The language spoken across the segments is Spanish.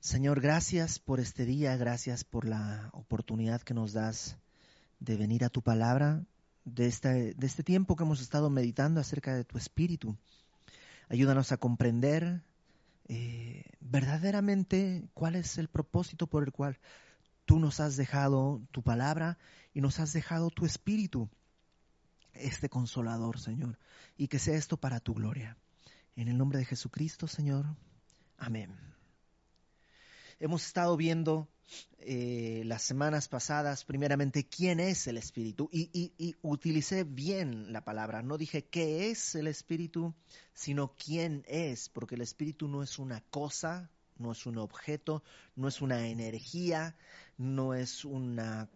Señor, gracias por este día, gracias por la oportunidad que nos das de venir a tu palabra, de este, de este tiempo que hemos estado meditando acerca de tu espíritu. Ayúdanos a comprender eh, verdaderamente cuál es el propósito por el cual tú nos has dejado tu palabra y nos has dejado tu espíritu, este consolador, Señor, y que sea esto para tu gloria. En el nombre de Jesucristo, Señor. Amén. Hemos estado viendo eh, las semanas pasadas, primeramente, quién es el Espíritu. Y, utilicé bien la palabra. No dije qué es el Espíritu, sino quién es, porque el Espíritu no es una cosa, no es un objeto, no es una energía, no es una...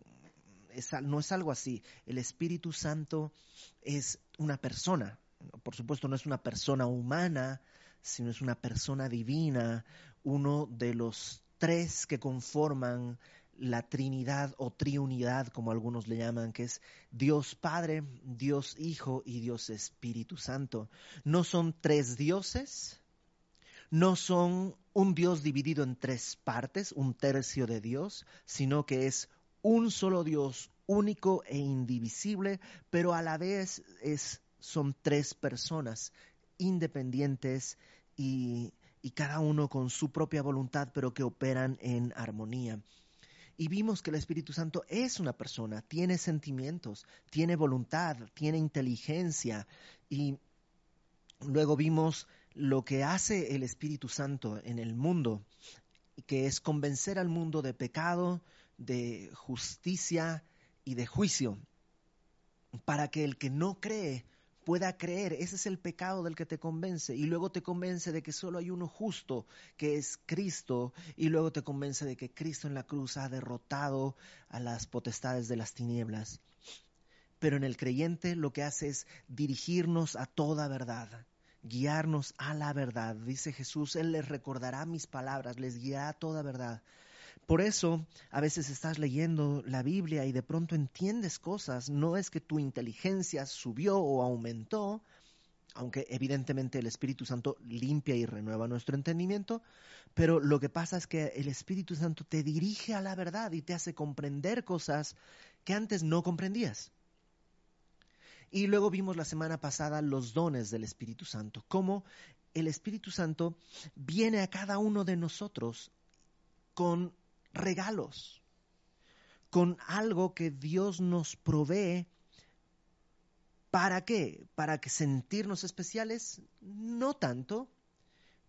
no es algo así. El Espíritu Santo es una persona. Por supuesto, no es una persona humana, sino es una persona divina, uno de los tres que conforman la Trinidad o Triunidad, como algunos le llaman, que es Dios Padre, Dios Hijo y Dios Espíritu Santo. No son tres dioses, no son un Dios dividido en tres partes, un tercio de Dios, sino que es un solo Dios único e indivisible, pero a la vez es, son tres personas independientes y y cada uno con su propia voluntad, pero que operan en armonía. Y vimos que el Espíritu Santo es una persona, tiene sentimientos, tiene voluntad, tiene inteligencia. Y luego vimos lo que hace el Espíritu Santo en el mundo, que es convencer al mundo de pecado, de justicia y de juicio, para que el que no cree pueda creer. Ese es el pecado del que te convence. Y luego te convence de que solo hay uno justo, que es Cristo. Y luego te convence de que Cristo en la cruz ha derrotado a las potestades de las tinieblas. Pero en el creyente lo que hace es dirigirnos a toda verdad, guiarnos a la verdad. Dice Jesús, Él les recordará mis palabras, les guiará a toda verdad. Por eso a veces estás leyendo la Biblia y de pronto entiendes cosas. No es que tu inteligencia subió o aumentó, aunque evidentemente el Espíritu Santo limpia y renueva nuestro entendimiento, pero lo que pasa es que el Espíritu Santo te dirige a la verdad y te hace comprender cosas que antes no comprendías. Y luego vimos la semana pasada los dones del Espíritu Santo, cómo el Espíritu Santo viene a cada uno de nosotros con regalos, con algo que Dios nos provee. ¿Para qué? ¿Para que sentirnos especiales? No tanto.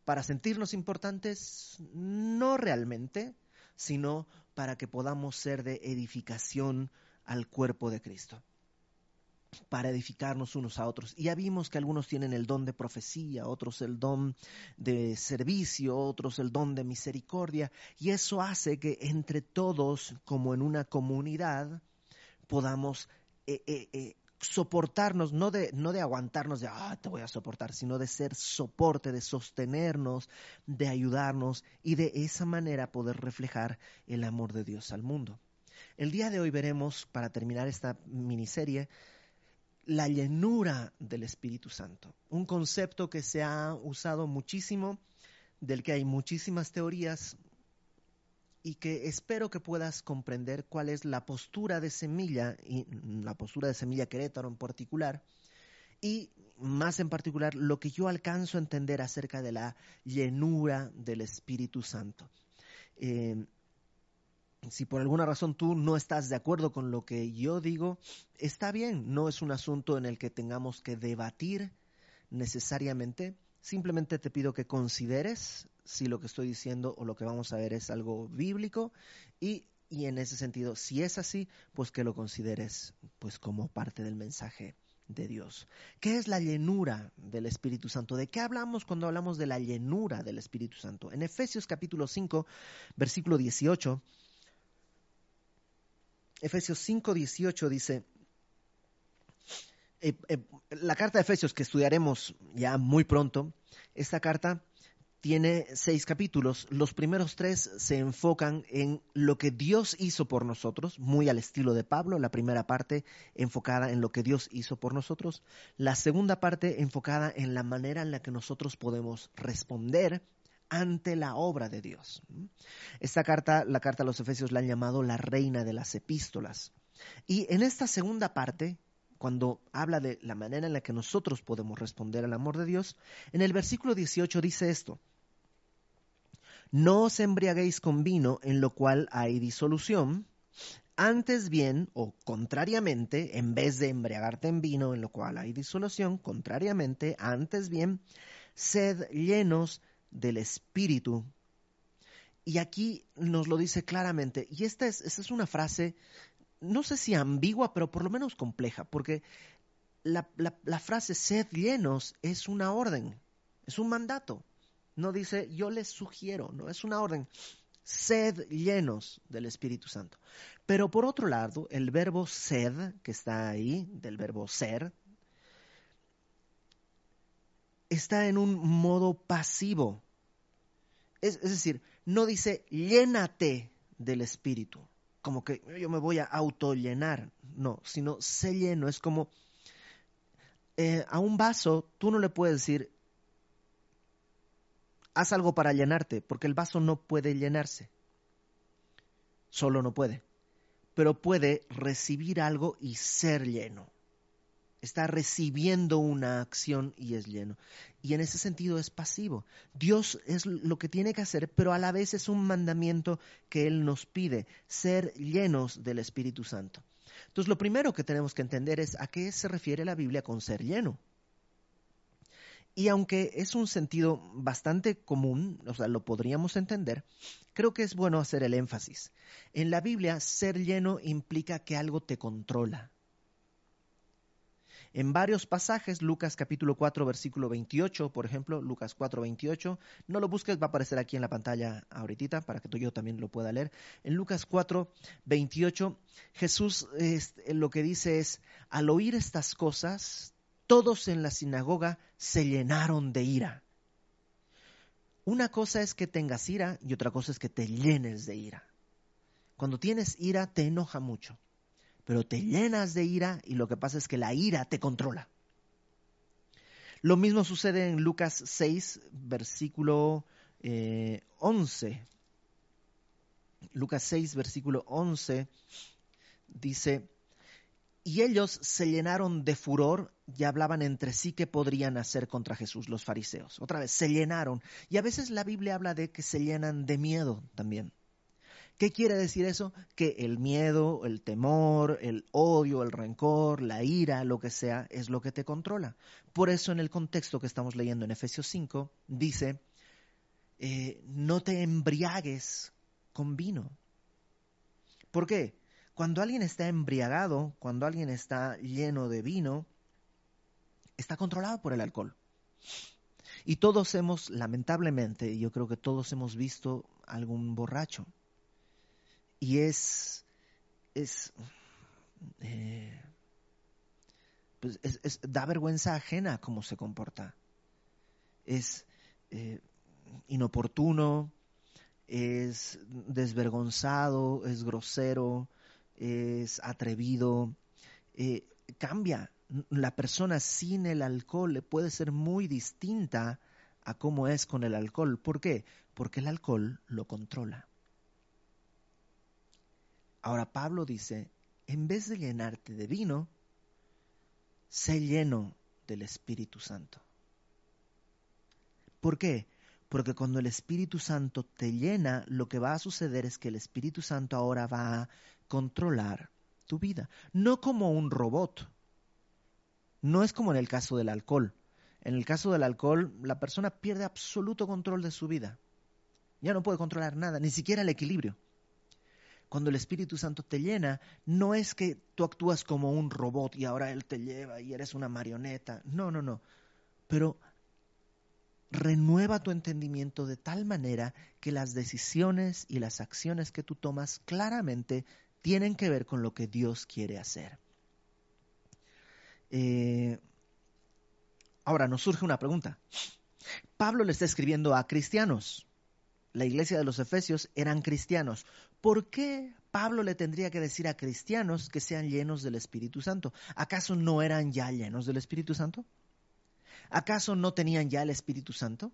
¿Para sentirnos importantes? No realmente, sino para que podamos ser de edificación al cuerpo de Cristo para edificarnos unos a otros. Y ya vimos que algunos tienen el don de profecía, otros el don de servicio, otros el don de misericordia, y eso hace que entre todos, como en una comunidad, podamos eh, eh, eh, soportarnos, no de, no de aguantarnos de, ah, te voy a soportar, sino de ser soporte, de sostenernos, de ayudarnos y de esa manera poder reflejar el amor de Dios al mundo. El día de hoy veremos, para terminar esta miniserie, la llenura del Espíritu Santo, un concepto que se ha usado muchísimo, del que hay muchísimas teorías y que espero que puedas comprender cuál es la postura de Semilla, y la postura de Semilla Querétaro en particular, y más en particular lo que yo alcanzo a entender acerca de la llenura del Espíritu Santo. Eh, si por alguna razón tú no estás de acuerdo con lo que yo digo, está bien, no es un asunto en el que tengamos que debatir necesariamente. Simplemente te pido que consideres si lo que estoy diciendo o lo que vamos a ver es algo bíblico y, y en ese sentido, si es así, pues que lo consideres pues como parte del mensaje de Dios. ¿Qué es la llenura del Espíritu Santo? ¿De qué hablamos cuando hablamos de la llenura del Espíritu Santo? En Efesios capítulo 5, versículo 18 Efesios 5:18 dice, eh, eh, la carta de Efesios que estudiaremos ya muy pronto, esta carta tiene seis capítulos. Los primeros tres se enfocan en lo que Dios hizo por nosotros, muy al estilo de Pablo. La primera parte enfocada en lo que Dios hizo por nosotros. La segunda parte enfocada en la manera en la que nosotros podemos responder ante la obra de Dios. Esta carta, la carta a los Efesios la han llamado la reina de las epístolas. Y en esta segunda parte, cuando habla de la manera en la que nosotros podemos responder al amor de Dios, en el versículo 18 dice esto, no os embriaguéis con vino en lo cual hay disolución, antes bien, o contrariamente, en vez de embriagarte en vino en lo cual hay disolución, contrariamente, antes bien, sed llenos del Espíritu. Y aquí nos lo dice claramente, y esta es, esta es una frase no sé si ambigua, pero por lo menos compleja, porque la, frase sed llenos es una orden, es un mandato. No dice yo les sugiero, no es una orden. Sed llenos del Espíritu Santo. Pero por otro lado, el verbo sed, que está ahí, del verbo ser, está en un modo pasivo. Es decir, no dice llénate del Espíritu como que yo me voy a autollenar, no, sino sé lleno, es como eh, a un vaso tú no le puedes decir, haz algo para llenarte, porque el vaso no puede llenarse, solo no puede, pero puede recibir algo y ser lleno está recibiendo una acción y es lleno. Y en ese sentido es pasivo. Dios es lo que tiene que hacer, pero a la vez es un mandamiento que Él nos pide, ser llenos del Espíritu Santo. Entonces lo primero que tenemos que entender es a qué se refiere la Biblia con ser lleno. Y aunque es un sentido bastante común, o sea, lo podríamos entender, creo que es bueno hacer el énfasis. En la Biblia, ser lleno implica que algo te controla, en varios pasajes, Lucas capítulo 4, versículo 28, por ejemplo, Lucas 4, 28, no lo busques, va a aparecer aquí en la pantalla ahorita para que tú y yo también lo pueda leer. En Lucas 4, 28, Jesús lo que dice es, al oír estas cosas, todos en la sinagoga se llenaron de ira. Una cosa es que tengas ira y otra cosa es que te llenes de ira. Cuando tienes ira te enoja mucho pero te llenas de ira y lo que pasa es que la ira te controla. Lo mismo sucede en Lucas 6, versículo 11. Eh, Lucas 6, versículo 11 dice, y ellos se llenaron de furor y hablaban entre sí qué podrían hacer contra Jesús los fariseos. Otra vez, se llenaron. Y a veces la Biblia habla de que se llenan de miedo también. ¿Qué quiere decir eso? Que el miedo, el temor, el odio, el rencor, la ira, lo que sea, es lo que te controla. Por eso en el contexto que estamos leyendo en Efesios 5, dice, eh, no te embriagues con vino. ¿Por qué? Cuando alguien está embriagado, cuando alguien está lleno de vino, está controlado por el alcohol. Y todos hemos, lamentablemente, yo creo que todos hemos visto algún borracho y es, es, eh, pues es, da vergüenza ajena cómo se comporta. Es eh, inoportuno, es desvergonzado, es grosero, es atrevido, eh, cambia. La persona sin el alcohol puede ser muy distinta a cómo es con el alcohol. ¿Por qué? Porque el alcohol lo controla. Ahora Pablo dice, en vez de llenarte de vino, sé lleno del Espíritu Santo. ¿Por qué? Porque cuando el Espíritu Santo te llena, lo que va a suceder es que el Espíritu Santo ahora va a controlar tu vida. No como un robot. No es como en el caso del alcohol. En el caso del alcohol, la persona pierde absoluto control de su vida. Ya no puede controlar nada, ni siquiera el equilibrio cuando el Espíritu Santo te llena, no es que tú actúas como un robot y ahora Él te lleva y eres una marioneta. No, no, no. Pero renueva tu entendimiento de tal manera que las decisiones y las acciones que tú tomas claramente tienen que ver con lo que Dios quiere hacer. Eh, ahora nos surge una pregunta. Pablo le está escribiendo a cristianos la iglesia de los Efesios eran cristianos. ¿Por qué Pablo le tendría que decir a cristianos que sean llenos del Espíritu Santo? ¿Acaso no eran ya llenos del Espíritu Santo? ¿Acaso no tenían ya el Espíritu Santo?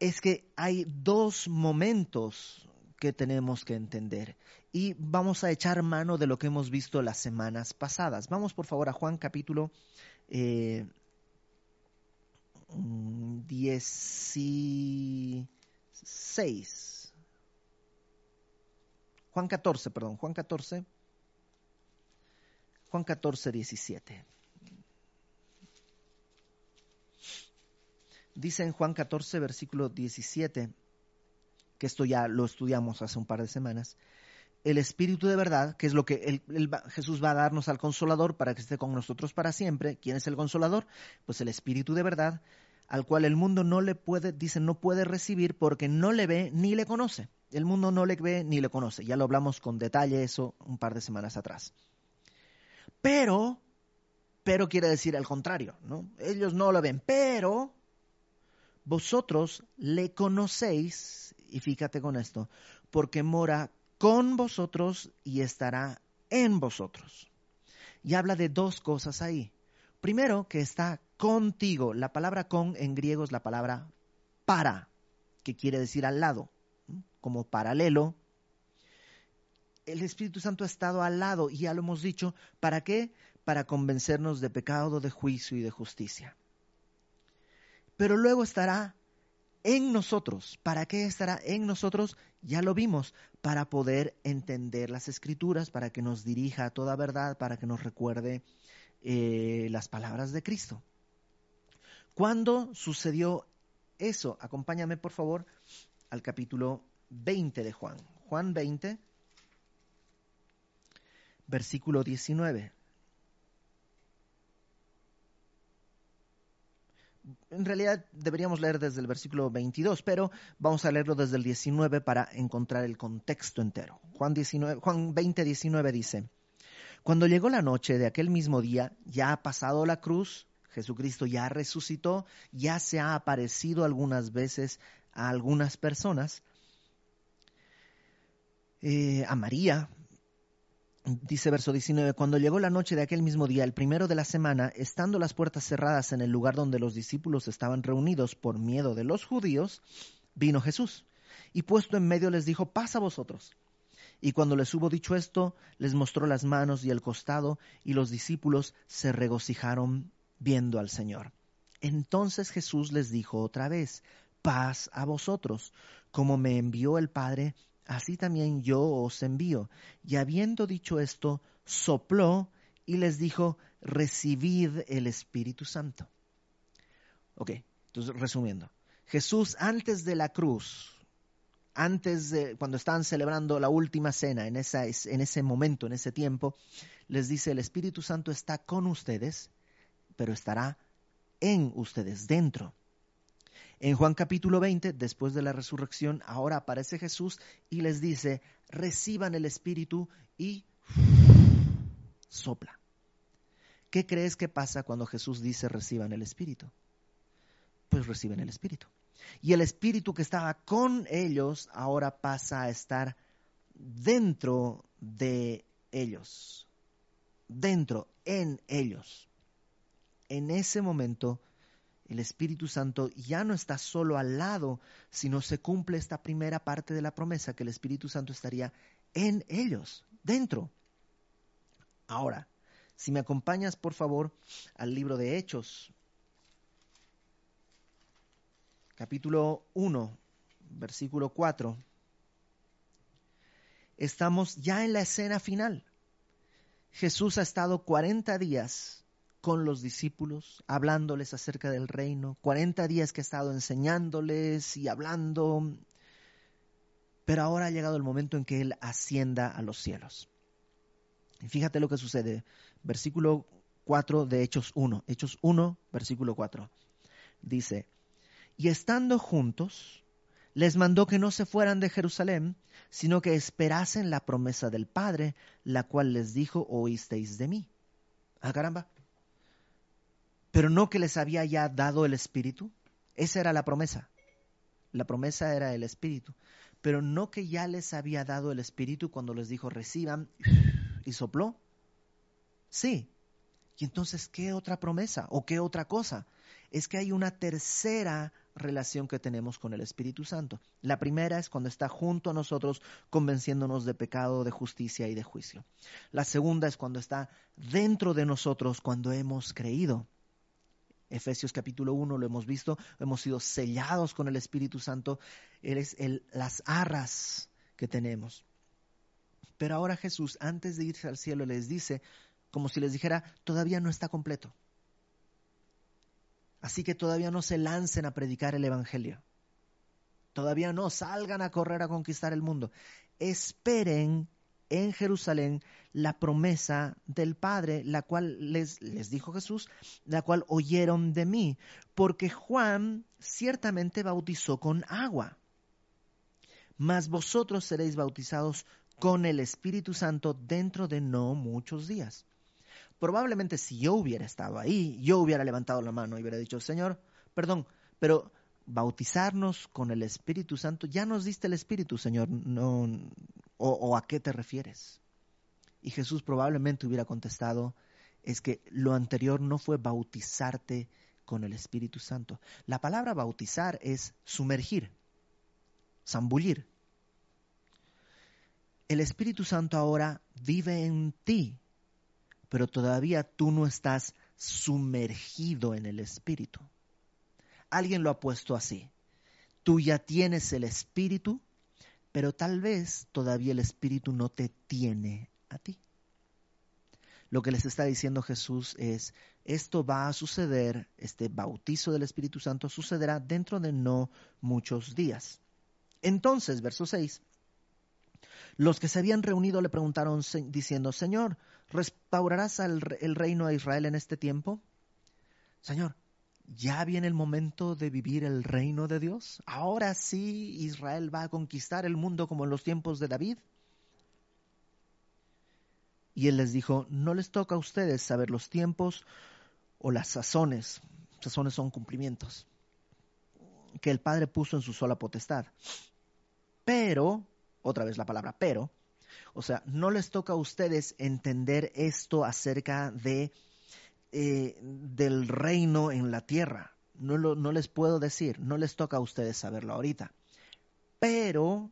Es que hay dos momentos que tenemos que entender y vamos a echar mano de lo que hemos visto las semanas pasadas. Vamos por favor a Juan capítulo eh, mm, 6. Juan 14, perdón, Juan 14. Juan 14, 17. Dice en Juan 14, versículo 17, que esto ya lo estudiamos hace un par de semanas, el Espíritu de verdad, que es lo que Jesús va a darnos al Consolador para que esté con nosotros para siempre. ¿Quién es el Consolador? Pues el Espíritu de verdad, al cual el mundo no le puede, dice, no puede recibir porque no le ve ni le conoce. El mundo no le ve ni le conoce. Ya lo hablamos con detalle eso un par de semanas atrás. Pero, pero quiere decir al contrario, ¿no? Ellos no lo ven, pero vosotros le conocéis, y fíjate con esto, porque mora con vosotros y estará en vosotros. Y habla de dos cosas ahí. Primero, que está contigo. La palabra con en griego es la palabra para, que quiere decir al lado como paralelo, el Espíritu Santo ha estado al lado y ya lo hemos dicho, ¿para qué? Para convencernos de pecado, de juicio y de justicia. Pero luego estará en nosotros. ¿Para qué estará en nosotros? Ya lo vimos, para poder entender las escrituras, para que nos dirija a toda verdad, para que nos recuerde eh, las palabras de Cristo. ¿Cuándo sucedió eso? Acompáñame, por favor, al capítulo 20 de Juan. Juan 20, versículo 19. En realidad deberíamos leer desde el versículo 22, pero vamos a leerlo desde el 19 para encontrar el contexto entero. Juan, 19, Juan 20, 19 dice, Cuando llegó la noche de aquel mismo día, ya ha pasado la cruz, Jesucristo ya resucitó, ya se ha aparecido algunas veces a algunas personas, eh, a María. Dice verso 19, cuando llegó la noche de aquel mismo día, el primero de la semana, estando las puertas cerradas en el lugar donde los discípulos estaban reunidos por miedo de los judíos, vino Jesús y puesto en medio les dijo, pasa vosotros. Y cuando les hubo dicho esto, les mostró las manos y el costado, y los discípulos se regocijaron viendo al Señor. Entonces Jesús les dijo otra vez, paz a vosotros, como me envió el Padre, así también yo os envío. Y habiendo dicho esto, sopló y les dijo, recibid el Espíritu Santo. Ok, entonces resumiendo, Jesús antes de la cruz, antes de cuando estaban celebrando la última cena, en, esa, en ese momento, en ese tiempo, les dice, el Espíritu Santo está con ustedes, pero estará en ustedes, dentro. En Juan capítulo 20, después de la resurrección, ahora aparece Jesús y les dice, reciban el Espíritu y sopla. ¿Qué crees que pasa cuando Jesús dice reciban el Espíritu? Pues reciben el Espíritu. Y el Espíritu que estaba con ellos ahora pasa a estar dentro de ellos, dentro, en ellos. En ese momento el Espíritu Santo ya no está solo al lado, sino se cumple esta primera parte de la promesa, que el Espíritu Santo estaría en ellos, dentro. Ahora, si me acompañas por favor al libro de Hechos, capítulo 1, versículo 4, estamos ya en la escena final. Jesús ha estado 40 días con los discípulos, hablándoles acerca del reino, 40 días que ha estado enseñándoles y hablando, pero ahora ha llegado el momento en que Él ascienda a los cielos. Y fíjate lo que sucede, versículo 4 de Hechos 1, Hechos 1, versículo 4, dice, y estando juntos, les mandó que no se fueran de Jerusalén, sino que esperasen la promesa del Padre, la cual les dijo, oísteis de mí. Ah, caramba pero no que les había ya dado el Espíritu. Esa era la promesa. La promesa era el Espíritu. Pero no que ya les había dado el Espíritu cuando les dijo reciban y sopló. Sí. Y entonces, ¿qué otra promesa o qué otra cosa? Es que hay una tercera relación que tenemos con el Espíritu Santo. La primera es cuando está junto a nosotros convenciéndonos de pecado, de justicia y de juicio. La segunda es cuando está dentro de nosotros cuando hemos creído. Efesios capítulo 1 lo hemos visto, hemos sido sellados con el Espíritu Santo, Él es el, las arras que tenemos. Pero ahora Jesús, antes de irse al cielo, les dice, como si les dijera, todavía no está completo. Así que todavía no se lancen a predicar el Evangelio. Todavía no salgan a correr a conquistar el mundo. Esperen en Jerusalén la promesa del Padre, la cual les, les dijo Jesús, la cual oyeron de mí, porque Juan ciertamente bautizó con agua, mas vosotros seréis bautizados con el Espíritu Santo dentro de no muchos días. Probablemente si yo hubiera estado ahí, yo hubiera levantado la mano y hubiera dicho, Señor, perdón, pero bautizarnos con el Espíritu Santo, ya nos diste el Espíritu, Señor, no, o, a qué te refieres. Y Jesús probablemente hubiera contestado, es que lo anterior no fue bautizarte con el Espíritu Santo. La palabra bautizar es sumergir, zambullir. El Espíritu Santo ahora vive en ti pero todavía tú no estás sumergido en el Espíritu. Alguien lo ha puesto así. Tú ya tienes el Espíritu, pero tal vez todavía el Espíritu no te tiene a ti. Lo que les está diciendo Jesús es, esto va a suceder, este bautizo del Espíritu Santo sucederá dentro de no muchos días. Entonces, verso 6, los que se habían reunido le preguntaron diciendo, Señor, ¿restaurarás el, reino a Israel en este tiempo? Señor, ¿ya viene el momento de vivir el reino de Dios? ¿Ahora sí Israel va a conquistar el mundo como en los tiempos de David? Y él les dijo, no les toca a ustedes saber los tiempos o las sazones. Sazones son cumplimientos que el Padre puso en su sola potestad. Pero otra vez la palabra pero, o sea, no les toca a ustedes entender esto acerca de eh, del reino en la tierra. No, lo, no les puedo decir, no les toca a ustedes saberlo ahorita. Pero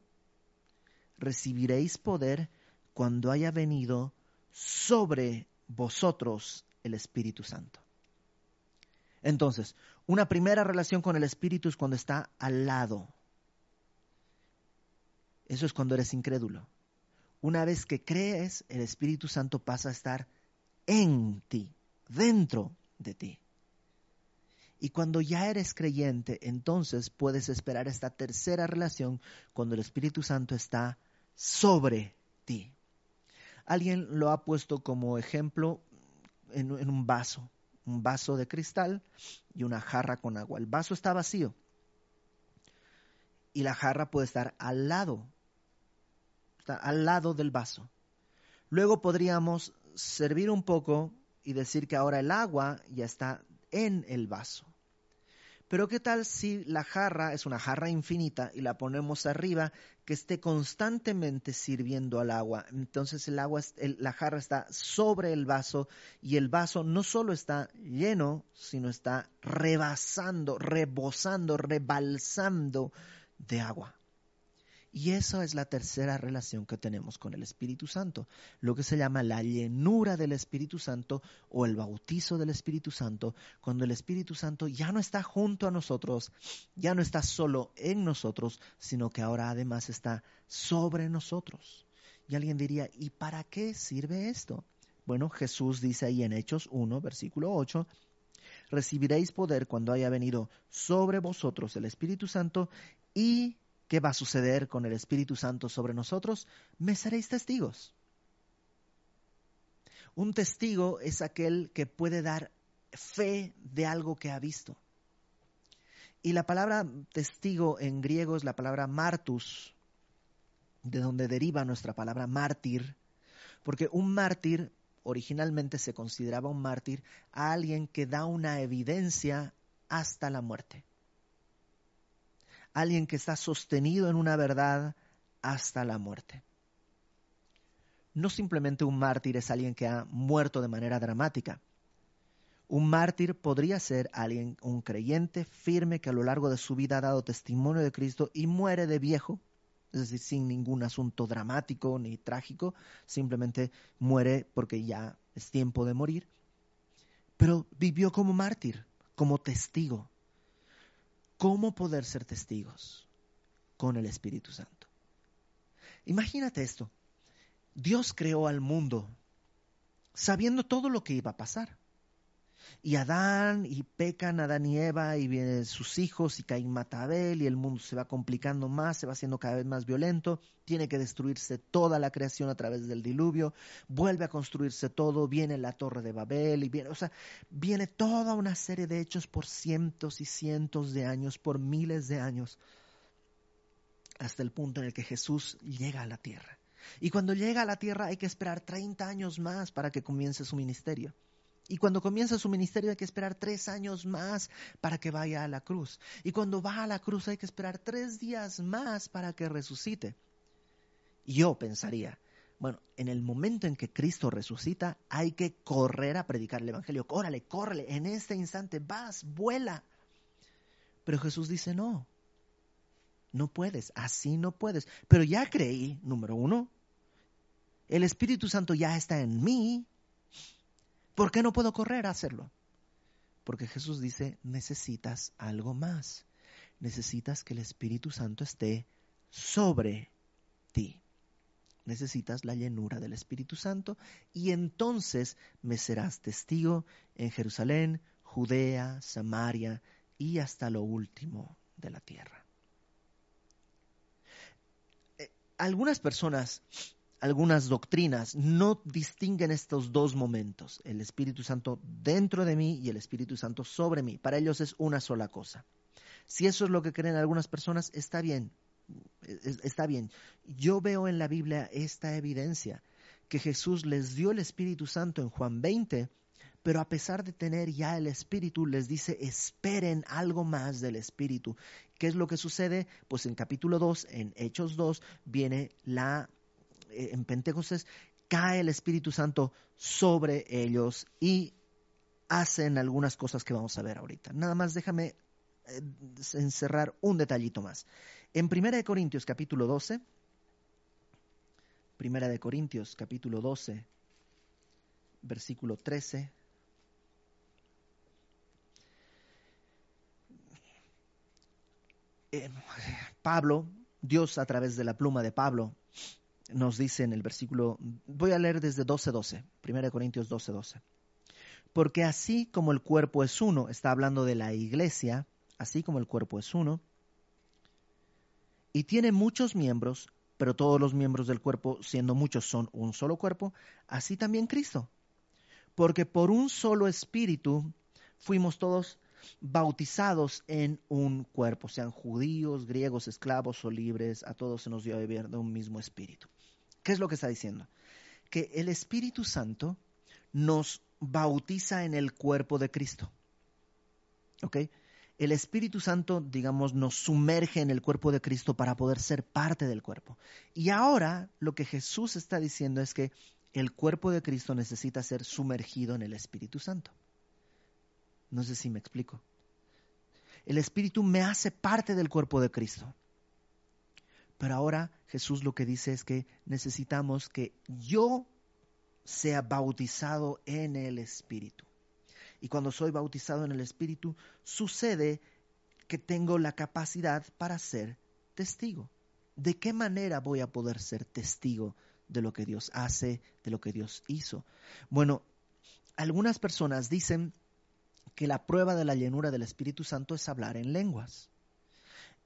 recibiréis poder cuando haya venido sobre vosotros el Espíritu Santo. Entonces, una primera relación con el Espíritu es cuando está al lado, eso es cuando eres incrédulo. Una vez que crees, el Espíritu Santo pasa a estar en ti, dentro de ti. Y cuando ya eres creyente, entonces puedes esperar esta tercera relación cuando el Espíritu Santo está sobre ti. Alguien lo ha puesto como ejemplo en, un vaso, un vaso de cristal y una jarra con agua. El vaso está vacío y la jarra puede estar al lado está al lado del vaso. Luego podríamos servir un poco y decir que ahora el agua ya está en el vaso. Pero ¿qué tal si la jarra es una jarra infinita y la ponemos arriba que esté constantemente sirviendo al agua? Entonces el agua, la jarra está sobre el vaso y el vaso no solo está lleno, sino está rebasando, rebosando, rebalsando de agua. Y esa es la tercera relación que tenemos con el Espíritu Santo, lo que se llama la llenura del Espíritu Santo o el bautizo del Espíritu Santo, cuando el Espíritu Santo ya no está junto a nosotros, ya no está solo en nosotros, sino que ahora además está sobre nosotros. Y alguien diría, ¿y para qué sirve esto? Bueno, Jesús dice ahí en Hechos 1, versículo 8, recibiréis poder cuando haya venido sobre vosotros el Espíritu Santo y ¿Qué va a suceder con el Espíritu Santo sobre nosotros? Me seréis testigos. Un testigo es aquel que puede dar fe de algo que ha visto. Y la palabra testigo en griego es la palabra martus, de donde deriva nuestra palabra mártir, porque un mártir originalmente se consideraba un mártir a alguien que da una evidencia hasta la muerte alguien que está sostenido en una verdad hasta la muerte. No simplemente un mártir es alguien que ha muerto de manera dramática. Un mártir podría ser alguien, un creyente firme que a lo largo de su vida ha dado testimonio de Cristo y muere de viejo, es decir, sin ningún asunto dramático ni trágico, simplemente muere porque ya es tiempo de morir. Pero vivió como mártir, como testigo. ¿Cómo poder ser testigos? Con el Espíritu Santo. Imagínate esto. Dios creó al mundo sabiendo todo lo que iba a pasar. Y Adán, y pecan Adán y Eva, y vienen sus hijos, y Caín mata a Abel, y el mundo se va complicando más, se va haciendo cada vez más violento, tiene que destruirse toda la creación a través del diluvio, vuelve a construirse todo, viene la torre de Babel, y viene, o sea, viene toda una serie de hechos por cientos y cientos de años, por miles de años, hasta el punto en el que Jesús llega a la tierra. Y cuando llega a la tierra hay que esperar 30 años más para que comience su ministerio. Y cuando comienza su ministerio hay que esperar tres años más para que vaya a la cruz. Y cuando va a la cruz hay que esperar tres días más para que resucite. Yo pensaría, bueno, en el momento en que Cristo resucita hay que correr a predicar el Evangelio. Córale, córrele, en este instante vas, vuela. Pero Jesús dice, no, no puedes, así no puedes. Pero ya creí, número uno, el Espíritu Santo ya está en mí, ¿Por qué no puedo correr a hacerlo? Porque Jesús dice, necesitas algo más. Necesitas que el Espíritu Santo esté sobre ti. Necesitas la llenura del Espíritu Santo y entonces me serás testigo en Jerusalén, Judea, Samaria y hasta lo último de la tierra. Eh, algunas personas algunas doctrinas no distinguen estos dos momentos, el Espíritu Santo dentro de mí y el Espíritu Santo sobre mí. Para ellos es una sola cosa. Si eso es lo que creen algunas personas, está bien, está bien. Yo veo en la Biblia esta evidencia, que Jesús les dio el Espíritu Santo en Juan 20, pero a pesar de tener ya el Espíritu, les dice, esperen algo más del Espíritu. ¿Qué es lo que sucede? Pues en capítulo 2, en Hechos 2, viene la en Pentecostés, cae el Espíritu Santo sobre ellos y hacen algunas cosas que vamos a ver ahorita. Nada más déjame eh, encerrar un detallito más. En Primera de Corintios capítulo 12, Primera de Corintios capítulo 12, versículo 13. Eh, Pablo, Dios a través de la pluma de Pablo, nos dice en el versículo, voy a leer desde 12.12, 1 Corintios 12.12. Porque así como el cuerpo es uno, está hablando de la iglesia, así como el cuerpo es uno, y tiene muchos miembros, pero todos los miembros del cuerpo, siendo muchos, son un solo cuerpo, así también Cristo. Porque por un solo espíritu fuimos todos bautizados en un cuerpo, sean judíos, griegos, esclavos o libres, a todos se nos dio a beber de un mismo espíritu. ¿Qué es lo que está diciendo? Que el Espíritu Santo nos bautiza en el cuerpo de Cristo. ¿Ok? El Espíritu Santo, digamos, nos sumerge en el cuerpo de Cristo para poder ser parte del cuerpo. Y ahora lo que Jesús está diciendo es que el cuerpo de Cristo necesita ser sumergido en el Espíritu Santo. No sé si me explico. El Espíritu me hace parte del cuerpo de Cristo. Pero ahora Jesús lo que dice es que necesitamos que yo sea bautizado en el Espíritu. Y cuando soy bautizado en el Espíritu, sucede que tengo la capacidad para ser testigo. ¿De qué manera voy a poder ser testigo de lo que Dios hace, de lo que Dios hizo? Bueno, algunas personas dicen que la prueba de la llenura del Espíritu Santo es hablar en lenguas.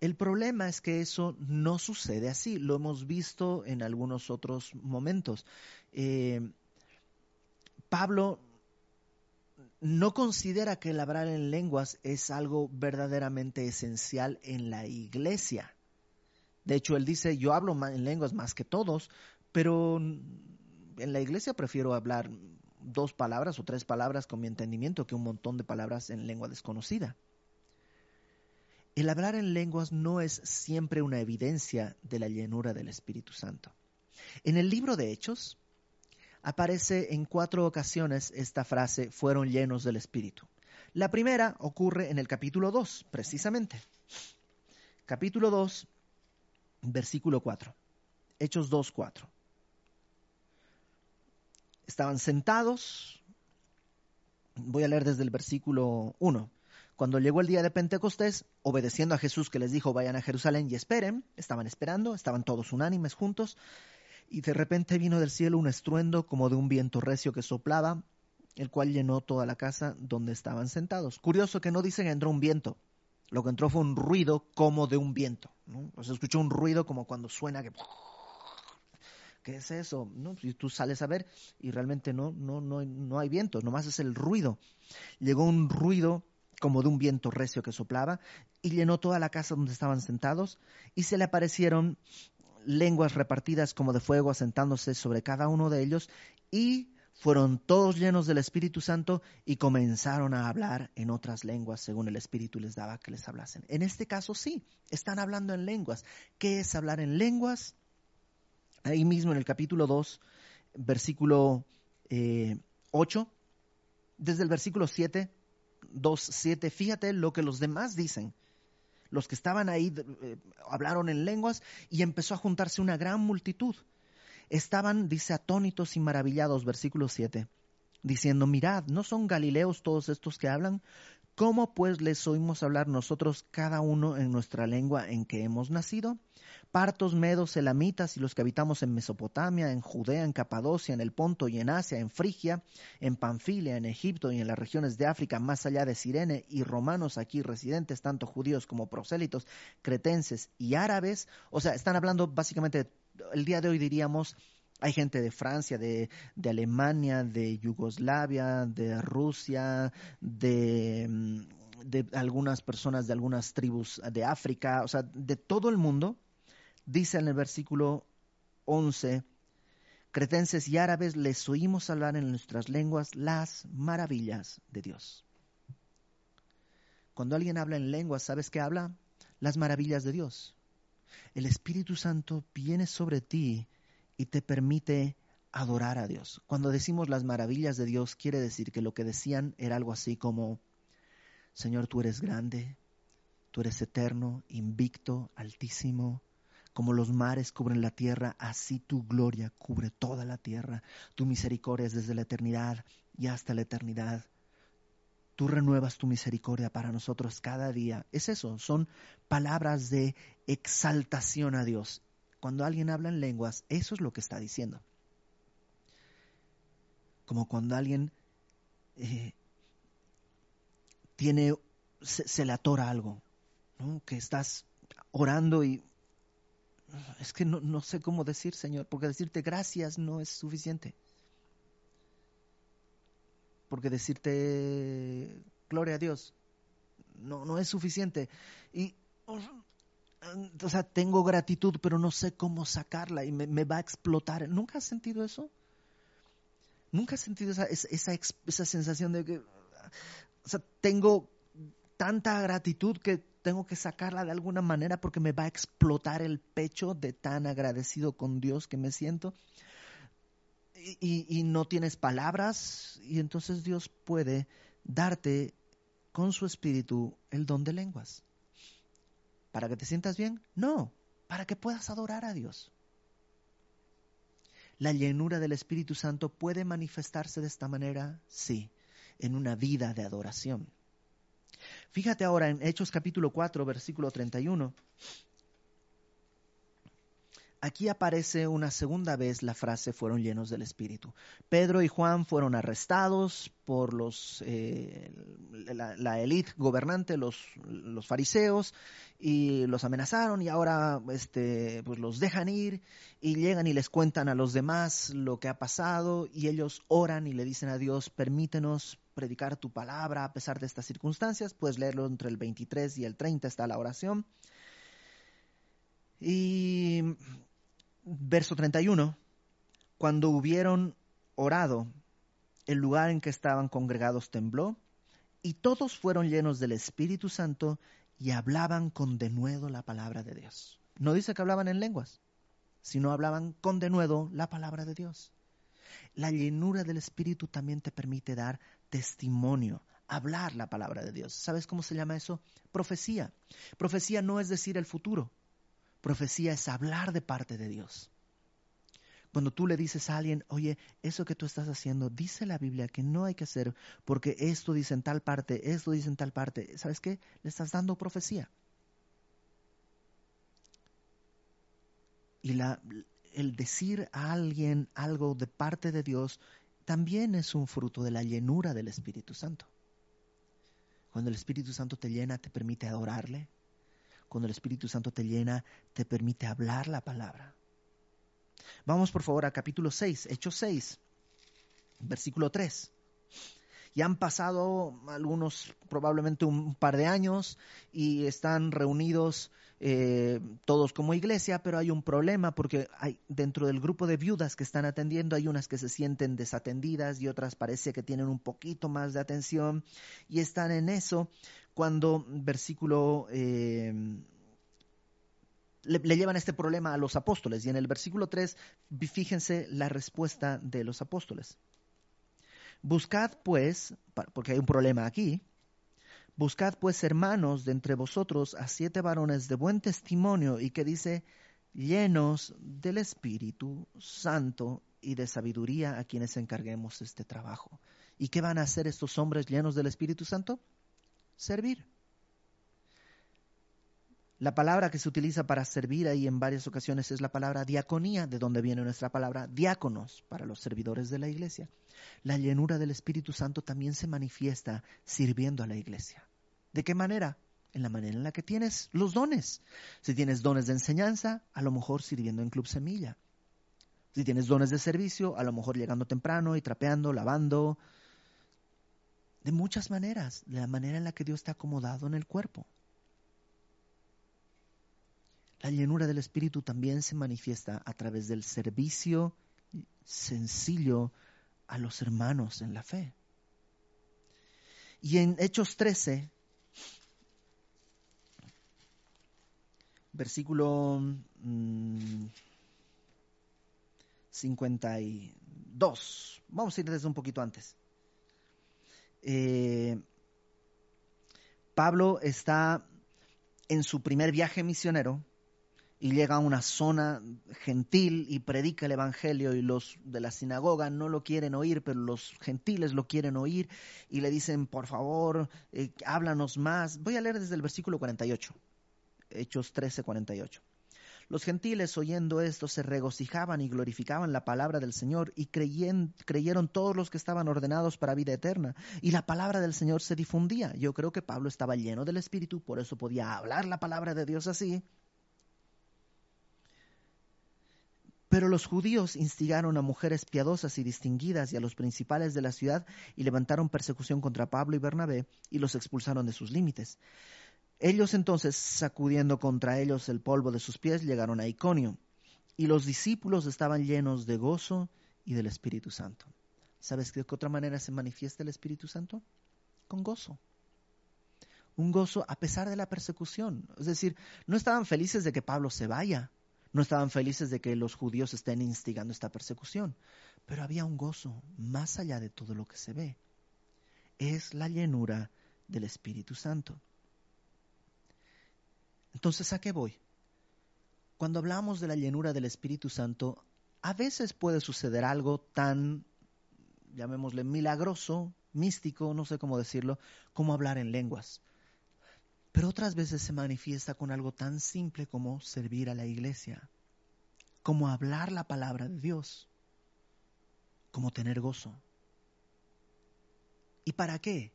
El problema es que eso no sucede así, lo hemos visto en algunos otros momentos. Eh, Pablo no considera que el hablar en lenguas es algo verdaderamente esencial en la iglesia. De hecho, él dice, yo hablo en lenguas más que todos, pero en la iglesia prefiero hablar dos palabras o tres palabras con mi entendimiento que un montón de palabras en lengua desconocida. El hablar en lenguas no es siempre una evidencia de la llenura del Espíritu Santo. En el libro de Hechos aparece en cuatro ocasiones esta frase, fueron llenos del Espíritu. La primera ocurre en el capítulo 2, precisamente. Capítulo 2, versículo 4. Hechos 2, 4. Estaban sentados, voy a leer desde el versículo 1. Cuando llegó el día de Pentecostés, obedeciendo a Jesús que les dijo, vayan a Jerusalén y esperen, estaban esperando, estaban todos unánimes juntos, y de repente vino del cielo un estruendo como de un viento recio que soplaba, el cual llenó toda la casa donde estaban sentados. Curioso que no dicen entró un viento, lo que entró fue un ruido como de un viento. ¿no? Escuchó un ruido como cuando suena que... ¿Qué es eso? ¿No? Tú sales a ver y realmente no, no, no, no hay viento, nomás es el ruido. Llegó un ruido como de un viento recio que soplaba y llenó toda la casa donde estaban sentados y se le aparecieron lenguas repartidas como de fuego asentándose sobre cada uno de ellos y fueron todos llenos del Espíritu Santo y comenzaron a hablar en otras lenguas según el Espíritu les daba que les hablasen. En este caso sí, están hablando en lenguas. ¿Qué es hablar en lenguas? Ahí mismo en el capítulo 2, versículo 8, eh, desde el versículo 7, 2, 7, fíjate lo que los demás dicen. Los que estaban ahí eh, hablaron en lenguas y empezó a juntarse una gran multitud estaban, dice, atónitos y maravillados, versículo 7, diciendo, mirad, ¿no son galileos todos estos que hablan? ¿Cómo pues les oímos hablar nosotros cada uno en nuestra lengua en que hemos nacido? Partos, medos, elamitas y los que habitamos en Mesopotamia, en Judea, en Capadocia, en el Ponto y en Asia, en Frigia, en Panfilia, en Egipto y en las regiones de África, más allá de Sirene, y romanos aquí residentes, tanto judíos como prosélitos, cretenses y árabes. O sea, están hablando básicamente de el día de hoy diríamos, hay gente de Francia, de, Alemania, de Yugoslavia, de Rusia, de, mm, de algunas personas de algunas tribus de África, o sea, de todo el mundo, dice en el versículo 11, cretenses y árabes les oímos hablar en nuestras lenguas las maravillas de Dios. Cuando alguien habla en lenguas, ¿sabes qué habla? Las maravillas de Dios el Espíritu Santo viene sobre ti y te permite adorar a Dios. Cuando decimos las maravillas de Dios, quiere decir que lo que decían era algo así como, Señor, tú eres grande, tú eres eterno, invicto, altísimo, como los mares cubren la tierra, así tu gloria cubre toda la tierra, tu misericordia es desde la eternidad y hasta la eternidad. Tú renuevas tu misericordia para nosotros cada día. Es eso, son palabras de exaltación a Dios. Cuando alguien habla en lenguas, eso es lo que está diciendo. Como cuando alguien eh, tiene, se, le atora algo, que estás orando y es que no, no sé cómo decir, Señor, porque decirte gracias no es suficiente porque decirte gloria a Dios no, no es suficiente. Y, o sea, tengo gratitud, pero no sé cómo sacarla y me, va a explotar. ¿Nunca has sentido eso? ¿Nunca has sentido esa, esa, esa sensación de que, o sea, tengo tanta gratitud que tengo que sacarla de alguna manera porque me va a explotar el pecho de tan agradecido con Dios que me siento? y, no tienes palabras y entonces Dios puede darte con su espíritu el don de lenguas. ¿Para que te sientas bien? No, para que puedas adorar a Dios. ¿La llenura del Espíritu Santo puede manifestarse de esta manera? Sí, en una vida de adoración. Fíjate ahora en Hechos capítulo 4, versículo 31 aquí aparece una segunda vez la frase fueron llenos del Espíritu. Pedro y Juan fueron arrestados por los, eh, la, élite gobernante, los, los, fariseos, y los amenazaron y ahora este, pues los dejan ir y llegan y les cuentan a los demás lo que ha pasado y ellos oran y le dicen a Dios, permítenos predicar tu palabra a pesar de estas circunstancias. Puedes leerlo entre el 23 y el 30 está la oración. Y verso 31, cuando hubieron orado, el lugar en que estaban congregados tembló, y todos fueron llenos del Espíritu Santo y hablaban con denuedo la palabra de Dios. No dice que hablaban en lenguas, sino hablaban con denuedo la palabra de Dios. La llenura del Espíritu también te permite dar testimonio, hablar la palabra de Dios. ¿Sabes cómo se llama eso? Profecía. Profecía no es decir el futuro. Profecía es hablar de parte de Dios. Cuando tú le dices a alguien, oye, eso que tú estás haciendo, dice la Biblia que no hay que hacer porque esto dice en tal parte, esto dice en tal parte, ¿sabes qué? Le estás dando profecía. Y la, el decir a alguien algo de parte de Dios también es un fruto de la llenura del Espíritu Santo. Cuando el Espíritu Santo te llena, te permite adorarle. Cuando el Espíritu Santo te llena, te permite hablar la palabra. Vamos por favor a capítulo 6, Hechos 6, versículo 3. Ya han pasado algunos, probablemente un par de años, y están reunidos eh, todos como iglesia, pero hay un problema porque hay, dentro del grupo de viudas que están atendiendo hay unas que se sienten desatendidas y otras parece que tienen un poquito más de atención y están en eso cuando versículo eh, le, llevan este problema a los apóstoles y en el versículo 3 fíjense la respuesta de los apóstoles. Buscad pues, porque hay un problema aquí, Buscad pues, hermanos, de entre vosotros a siete varones de buen testimonio y que dice, llenos del Espíritu Santo y de sabiduría a quienes encarguemos este trabajo. ¿Y qué van a hacer estos hombres llenos del Espíritu Santo? Servir. La palabra que se utiliza para servir ahí en varias ocasiones es la palabra diaconía, de donde viene nuestra palabra diáconos para los servidores de la iglesia. La llenura del Espíritu Santo también se manifiesta sirviendo a la iglesia. ¿De qué manera? En la manera en la que tienes los dones. Si tienes dones de enseñanza, a lo mejor sirviendo en Club Semilla. Si tienes dones de servicio, a lo mejor llegando temprano y trapeando, lavando. De muchas maneras, de la manera en la que Dios te acomodado en el cuerpo. La llenura del Espíritu también se manifiesta a través del servicio sencillo a los hermanos en la fe. Y en Hechos 13 versículo 52. Mm, Vamos a ir desde un poquito antes. Eh, Pablo está en su primer viaje misionero y llega a una zona gentil y predica el Evangelio y los de la sinagoga no lo quieren oír, pero los gentiles lo quieren oír y le dicen, por favor, eh, háblanos más. Voy a leer desde el versículo 48. Hechos 13:48. Los gentiles oyendo esto se regocijaban y glorificaban la palabra del Señor y creyeron todos los que estaban ordenados para vida eterna. Y la palabra del Señor se difundía. Yo creo que Pablo estaba lleno del Espíritu, por eso podía hablar la palabra de Dios así. Pero los judíos instigaron a mujeres piadosas y distinguidas y a los principales de la ciudad y levantaron persecución contra Pablo y Bernabé y los expulsaron de sus límites. Ellos entonces, sacudiendo contra ellos el polvo de sus pies, llegaron a Iconio, y los discípulos estaban llenos de gozo y del Espíritu Santo. ¿Sabes de qué otra manera se manifiesta el Espíritu Santo? Con gozo. Un gozo a pesar de la persecución. Es decir, no estaban felices de que Pablo se vaya, no estaban felices de que los judíos estén instigando esta persecución, pero había un gozo más allá de todo lo que se ve. Es la llenura del Espíritu Santo. Entonces, ¿a qué voy? Cuando hablamos de la llenura del Espíritu Santo, a veces puede suceder algo tan, llamémosle, milagroso, místico, no sé cómo decirlo, como hablar en lenguas. Pero otras veces se manifiesta con algo tan simple como servir a la iglesia, como hablar la palabra de Dios, como tener gozo. ¿Y para qué?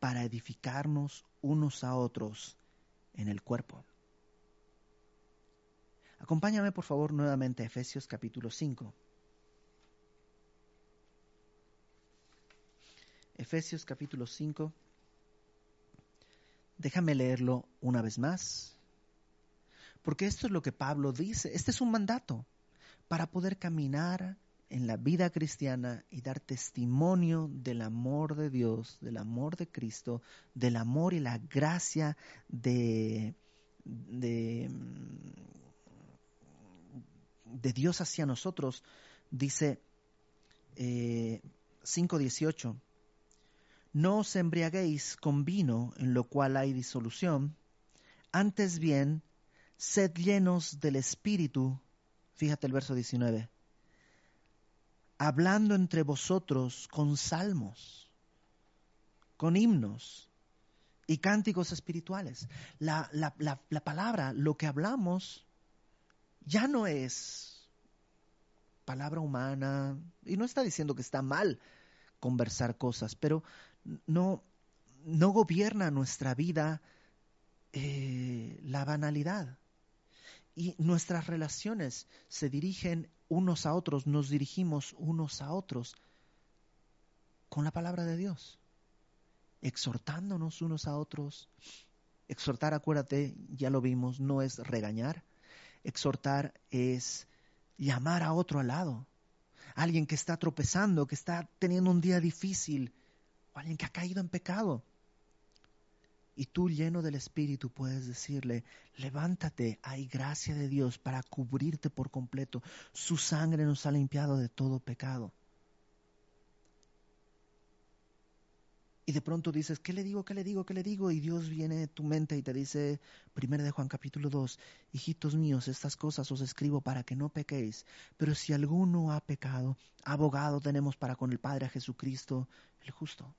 Para edificarnos unos a otros en el cuerpo. Acompáñame por favor nuevamente a Efesios capítulo 5. Efesios capítulo 5. Déjame leerlo una vez más, porque esto es lo que Pablo dice. Este es un mandato para poder caminar en la vida cristiana y dar testimonio del amor de Dios, del amor de Cristo, del amor y la gracia de, de, Dios hacia nosotros, dice eh, 5.18, no os embriaguéis con vino en lo cual hay disolución, antes bien, sed llenos del Espíritu, fíjate el verso 19, hablando entre vosotros con salmos, con himnos y cánticos espirituales. La, la, la, palabra, lo que hablamos, ya no es palabra humana, y no está diciendo que está mal conversar cosas, pero no, no gobierna nuestra vida eh, la banalidad. Y nuestras relaciones se dirigen unos a otros, nos dirigimos unos a otros con la palabra de Dios, exhortándonos unos a otros. Exhortar, acuérdate, ya lo vimos, no es regañar. Exhortar es llamar a otro al lado. Alguien que está tropezando, que está teniendo un día difícil, alguien que ha caído en pecado. Y tú lleno del Espíritu puedes decirle, levántate, hay gracia de Dios para cubrirte por completo. Su sangre nos ha limpiado de todo pecado. Y de pronto dices, ¿qué le digo? ¿Qué le digo? ¿Qué le digo? Y Dios viene a tu mente y te dice, 1 de Juan capítulo 2, hijitos míos, estas cosas os escribo para que no pequéis. Pero si alguno ha pecado, abogado tenemos para con el Padre a Jesucristo, el justo.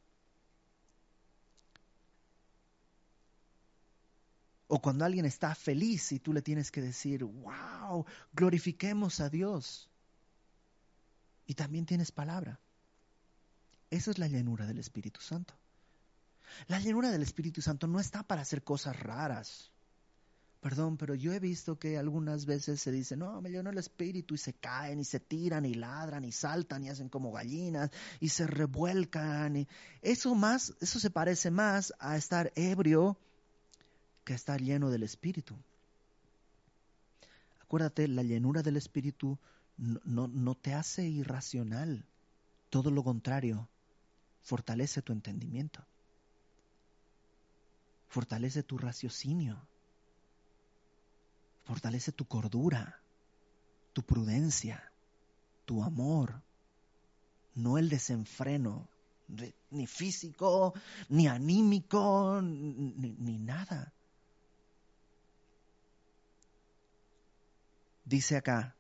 O cuando alguien está feliz y tú le tienes que decir, wow, glorifiquemos a Dios. Y también tienes palabra. Esa es la llenura del Espíritu Santo. La llenura del Espíritu Santo no está para hacer cosas raras. Perdón, pero yo he visto que algunas veces se dice, no, me llenó el Espíritu y se caen y se tiran y ladran y saltan y hacen como gallinas y se revuelcan. Y eso más, eso se parece más a estar ebrio que estar lleno del Espíritu. Acuérdate, la llenura del Espíritu no, no, te hace irracional, todo lo contrario, fortalece tu entendimiento, fortalece tu raciocinio, fortalece tu cordura, tu prudencia, tu amor, no el desenfreno, ni físico, ni anímico, ni nada. Dice acá,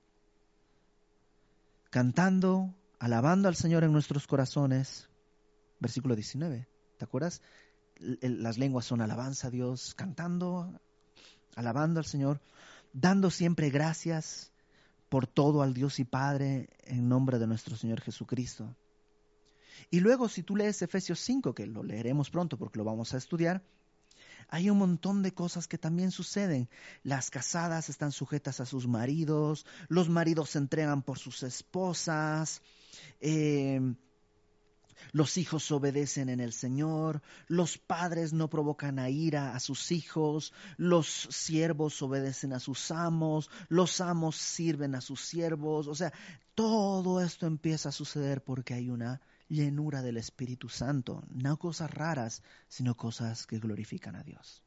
cantando, alabando al Señor en nuestros corazones, versículo 19, ¿te acuerdas? Las lenguas son alabanza a Dios, cantando, alabando al Señor, dando siempre gracias por todo al Dios y Padre en nombre de nuestro Señor Jesucristo. Y luego si tú lees Efesios 5, que lo leeremos pronto porque lo vamos a estudiar, hay un montón de cosas que también suceden. Las casadas están sujetas a sus maridos, los maridos se entregan por sus esposas, em, los hijos obedecen en el Señor, los padres no provocan a ira a sus hijos, los siervos obedecen a sus amos, los amos sirven a sus siervos, o sea, todo esto empieza a suceder porque hay una llenura del Espíritu Santo, no cosas raras, sino cosas que glorifican a Dios.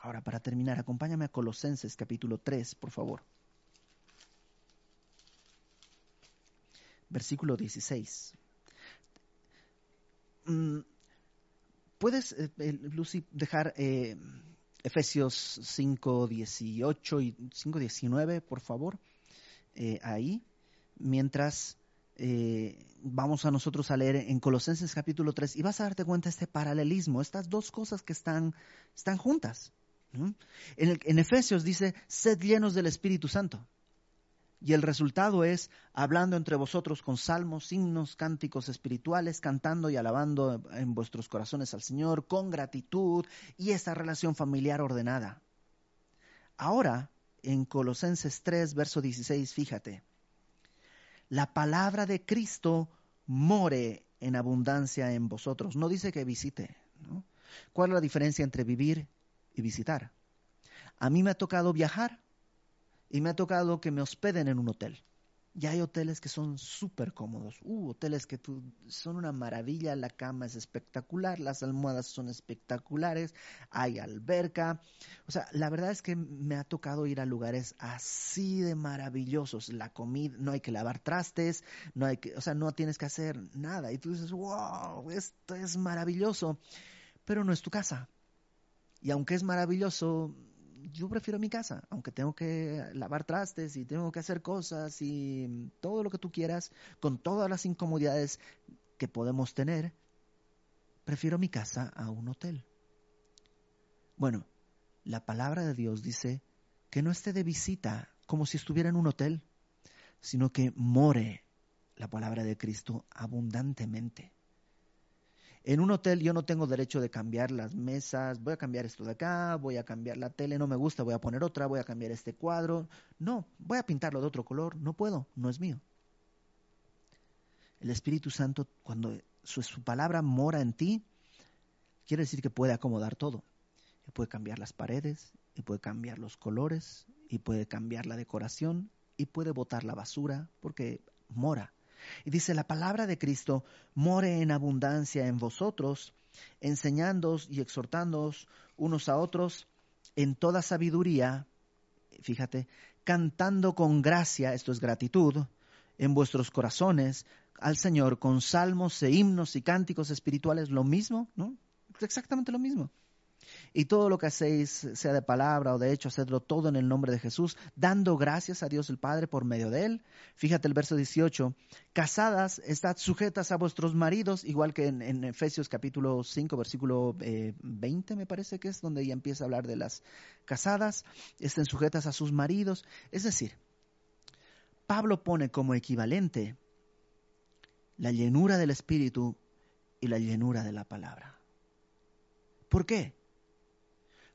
Ahora, para terminar, acompáñame a Colosenses capítulo 3, por favor. Versículo 16. Mm, ¿Puedes, eh, eh, Lucy, dejar eh, Efesios 5, 18 y 5, 19, por favor, ahí, mientras eh, vamos a nosotros a leer en Colosenses capítulo 3 y vas a darte cuenta de este paralelismo, estas dos cosas que están, están juntas. En, Efesios dice, sed llenos del Espíritu Santo. Y el resultado es hablando entre vosotros con salmos, himnos, cánticos espirituales, cantando y alabando en vuestros corazones al Señor con gratitud y esa relación familiar ordenada. Ahora, en Colosenses 3, verso 16, fíjate, la palabra de Cristo more en abundancia en vosotros. No dice que visite. ¿Cuál es la diferencia entre vivir y visitar? A mí me ha tocado viajar y me ha tocado que me hospeden en un hotel. Ya hay hoteles que son súper cómodos. Uh, hoteles que son una maravilla. La cama es espectacular, las almohadas son espectaculares, hay alberca. O sea, la verdad es que me ha tocado ir a lugares así de maravillosos. La comida, no hay que lavar trastes, no hay que, o sea, no tienes que hacer nada. Y tú dices, wow, esto es maravilloso. Pero no es tu casa. Y aunque es maravilloso, yo prefiero mi casa, aunque tengo que lavar trastes y tengo que hacer cosas y todo lo que tú quieras, con todas las incomodidades que podemos tener, prefiero mi casa a un hotel. Bueno, la palabra de Dios dice que no esté de visita como si estuviera en un hotel, sino que more la palabra de Cristo abundantemente. En un hotel yo no tengo derecho de cambiar las mesas, voy a cambiar esto de acá, voy a cambiar la tele, no me gusta, voy a poner otra, voy a cambiar este cuadro. No, voy a pintarlo de otro color, no puedo, no es mío. El Espíritu Santo, cuando su, su palabra mora en ti, quiere decir que puede acomodar todo. Y puede cambiar las paredes, y puede cambiar los colores, y puede cambiar la decoración, y puede botar la basura, porque mora y dice, la palabra de Cristo more en abundancia en vosotros, enseñándoos y exhortándoos unos a otros en toda sabiduría, fíjate, cantando con gracia, esto es gratitud, en vuestros corazones al Señor con salmos e himnos y cánticos espirituales, lo mismo, ¿no? Exactamente lo mismo. Y todo lo que hacéis, sea de palabra o de hecho, hacedlo todo en el nombre de Jesús, dando gracias a Dios el Padre por medio de Él. Fíjate el verso 18. Casadas, estad sujetas a vuestros maridos, igual que en, Efesios capítulo 5, versículo 20, eh, me parece que es, donde ya empieza a hablar de las casadas, estén sujetas a sus maridos. Es decir, Pablo pone como equivalente la llenura del Espíritu y la llenura de la palabra. ¿Por qué?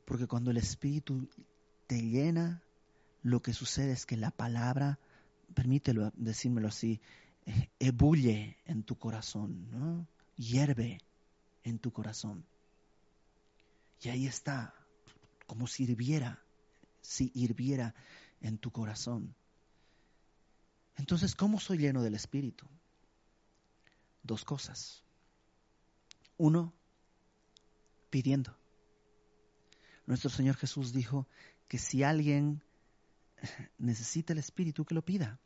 Porque cuando el Espíritu te llena, lo que sucede es que la palabra, permítelo decírmelo así, eh, ebulle en tu corazón, ¿no? hierve en tu corazón. Y ahí está, como si hirviera, si hirviera en tu corazón. Entonces, ¿cómo soy lleno del Espíritu? Dos cosas. Uno, pidiendo. Nuestro Señor Jesús dijo que si alguien necesita el Espíritu, que lo pida.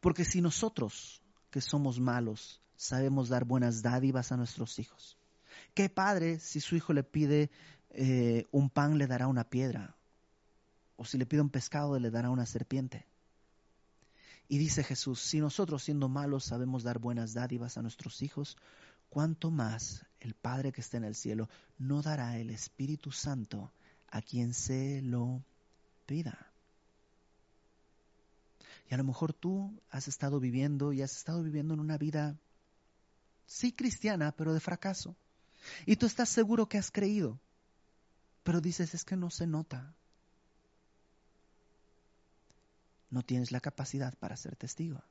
Porque si nosotros, que somos malos, sabemos dar buenas dádivas a nuestros hijos, ¿qué padre si su hijo le pide eh, un pan le dará una piedra? O si le pide un pescado le dará una serpiente. Y dice Jesús, si nosotros siendo malos sabemos dar buenas dádivas a nuestros hijos, cuánto más el Padre que está en el cielo no dará el Espíritu Santo a quien se lo pida. Y a lo mejor tú has estado viviendo y has estado viviendo en una vida, sí cristiana, pero de fracaso. Y tú estás seguro que has creído, pero dices es que no se nota. No tienes la capacidad para ser testigo.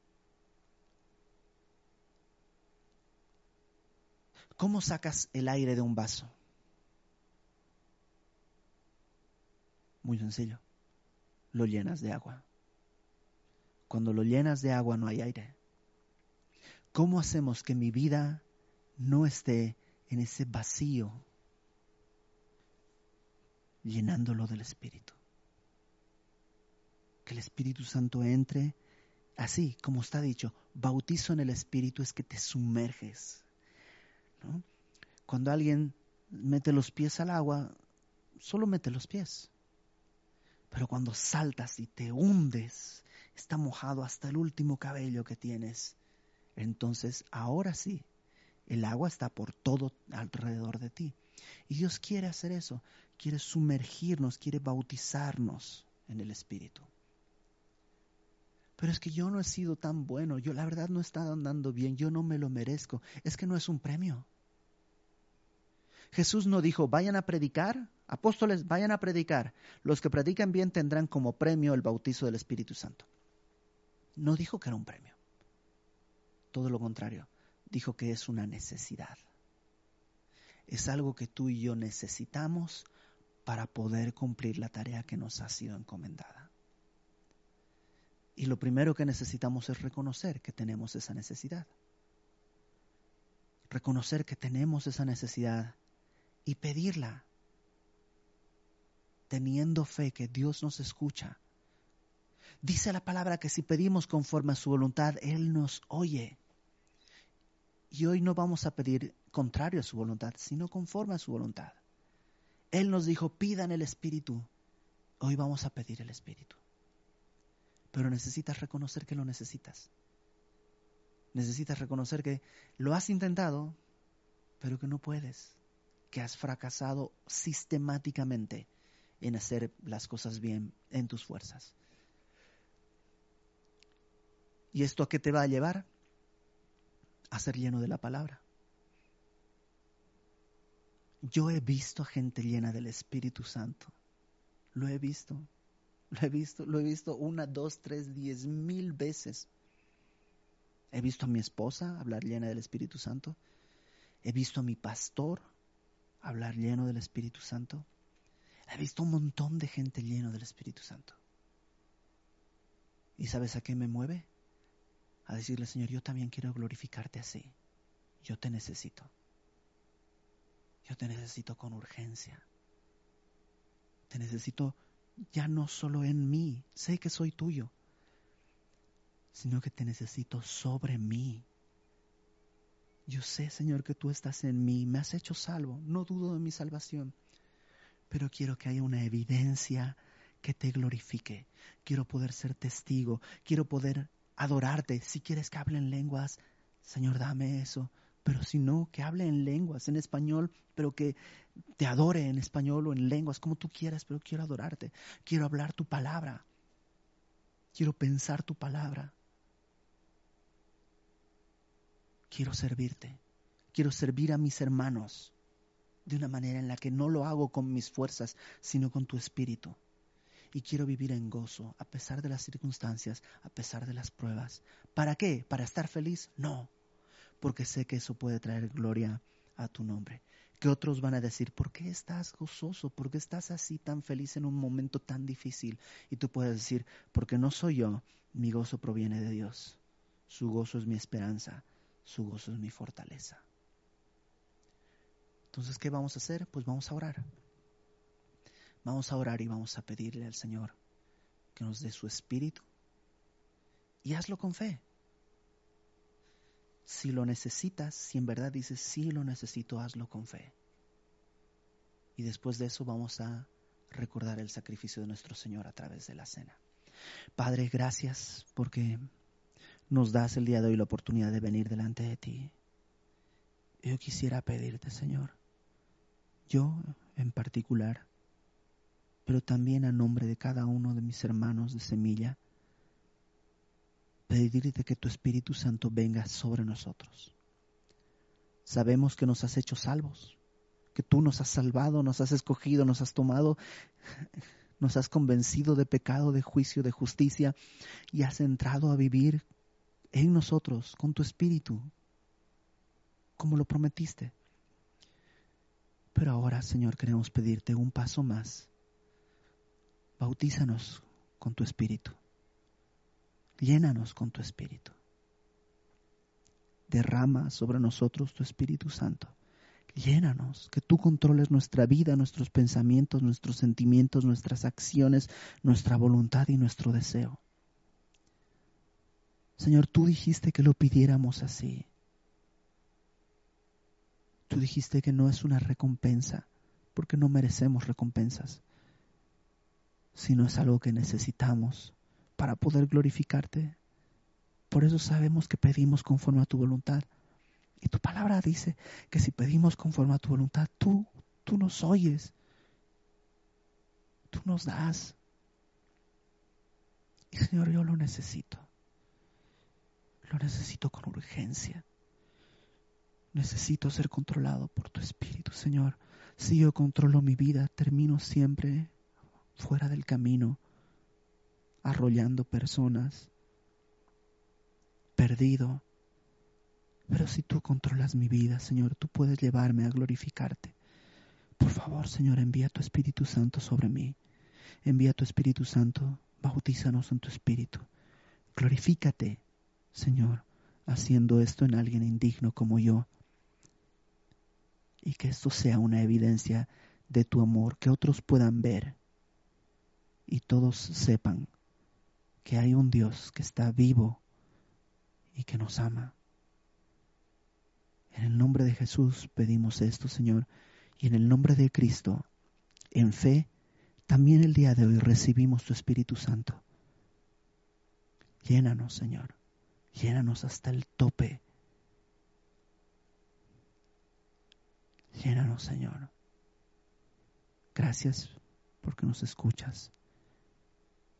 ¿Cómo sacas el aire de un vaso? Muy sencillo. Lo llenas de agua. Cuando lo llenas de agua no hay aire. ¿Cómo hacemos que mi vida no esté en ese vacío llenándolo del Espíritu? Que el Espíritu Santo entre así, como está dicho, bautizo en el Espíritu es que te sumerges cuando alguien mete los pies al agua, solo mete los pies. Pero cuando saltas y te hundes, está mojado hasta el último cabello que tienes. Entonces, ahora sí, el agua está por todo alrededor de ti. Y Dios quiere hacer eso, quiere sumergirnos, quiere bautizarnos en el Espíritu. Pero es que yo no he sido tan bueno, yo la verdad no he estado andando bien, yo no me lo merezco. Es que no es un premio. Jesús no dijo, vayan a predicar, apóstoles, vayan a predicar. Los que predican bien tendrán como premio el bautizo del Espíritu Santo. No dijo que era un premio. Todo lo contrario, dijo que es una necesidad. Es algo que tú y yo necesitamos para poder cumplir la tarea que nos ha sido encomendada. Y lo primero que necesitamos es reconocer que tenemos esa necesidad. Reconocer que tenemos esa necesidad y pedirla, teniendo fe que Dios nos escucha. Dice la palabra que si pedimos conforme a su voluntad, Él nos oye. Y hoy no vamos a pedir contrario a su voluntad, sino conforme a su voluntad. Él nos dijo, pidan el Espíritu. Hoy vamos a pedir el Espíritu. Pero necesitas reconocer que lo necesitas. Necesitas reconocer que lo has intentado, pero que no puedes, que has fracasado sistemáticamente en hacer las cosas bien en tus fuerzas. ¿Y esto a qué te va a llevar? A ser lleno de la palabra. Yo he visto gente llena del Espíritu Santo. Lo he visto. Lo he visto, lo he visto una, dos, tres, diez mil veces. He visto a mi esposa hablar llena del Espíritu Santo. He visto a mi pastor hablar lleno del Espíritu Santo. He visto un montón de gente lleno del Espíritu Santo. ¿Y sabes a qué me mueve? A decirle, Señor, yo también quiero glorificarte así. Yo te necesito. Yo te necesito con urgencia. Te necesito ya no solo en mí, sé que soy tuyo, sino que te necesito sobre mí. Yo sé, Señor, que tú estás en mí, me has hecho salvo, no dudo de mi salvación, pero quiero que haya una evidencia que te glorifique. Quiero poder ser testigo, quiero poder adorarte. Si quieres que hable en lenguas, Señor, dame eso pero si no, que hable en lenguas, en español, pero que te adore en español o en lenguas, como tú quieras, pero quiero adorarte. Quiero hablar tu palabra. Quiero pensar tu palabra. Quiero servirte. Quiero servir a mis hermanos de una manera en la que no lo hago con mis fuerzas, sino con tu espíritu. Y quiero vivir en gozo, a pesar de las circunstancias, a pesar de las pruebas. ¿Para qué? ¿Para estar feliz? No porque sé que eso puede traer gloria a tu nombre. Que otros van a decir, ¿por qué estás gozoso? ¿Por qué estás así tan feliz en un momento tan difícil? Y tú puedes decir, porque no soy yo, mi gozo proviene de Dios. Su gozo es mi esperanza, su gozo es mi fortaleza. Entonces, ¿qué vamos a hacer? Pues vamos a orar. Vamos a orar y vamos a pedirle al Señor que nos dé su espíritu. Y hazlo con fe si lo necesitas, si en verdad dices, sí lo necesito, hazlo con fe. Y después de eso vamos a recordar el sacrificio de nuestro Señor a través de la cena. Padre, gracias porque nos das el día de hoy la oportunidad de venir delante de ti. Yo quisiera pedirte, Señor, yo en particular, pero también a nombre de cada uno de mis hermanos de semilla, pedirte que tu Espíritu Santo venga sobre nosotros. Sabemos que nos has hecho salvos, que tú nos has salvado, nos has escogido, nos has tomado, nos has convencido de pecado, de juicio, de justicia y has entrado a vivir en nosotros con tu Espíritu, como lo prometiste. Pero ahora, Señor, queremos pedirte un paso más. Bautízanos con tu Espíritu. Llénanos con tu Espíritu. Derrama sobre nosotros tu Espíritu Santo. Llénanos, que tú controles nuestra vida, nuestros pensamientos, nuestros sentimientos, nuestras acciones, nuestra voluntad y nuestro deseo. Señor, tú dijiste que lo pidiéramos así. Tú dijiste que no es una recompensa, porque no merecemos recompensas, sino es algo que necesitamos para poder glorificarte. Por eso sabemos que pedimos conforme a tu voluntad. Y tu palabra dice que si pedimos conforme a tu voluntad, tú, tú nos oyes. Tú nos das. Y Señor, yo lo necesito. Lo necesito con urgencia. Necesito ser controlado por tu Espíritu, Señor. Si yo controlo mi vida, termino siempre fuera del camino arrollando personas, perdido. Pero si tú controlas mi vida, Señor, tú puedes llevarme a glorificarte. Por favor, Señor, envía tu Espíritu Santo sobre mí. Envía tu Espíritu Santo, bautízanos en tu Espíritu. Glorifícate, Señor, haciendo esto en alguien indigno como yo. Y que esto sea una evidencia de tu amor, que otros puedan ver y todos sepan que hay un Dios que está vivo y que nos ama. En el nombre de Jesús pedimos esto, Señor, y en el nombre de Cristo, en fe, también el día de hoy recibimos tu Espíritu Santo. Llénanos, Señor, llénanos hasta el tope. Llénanos, Señor. Gracias porque nos escuchas.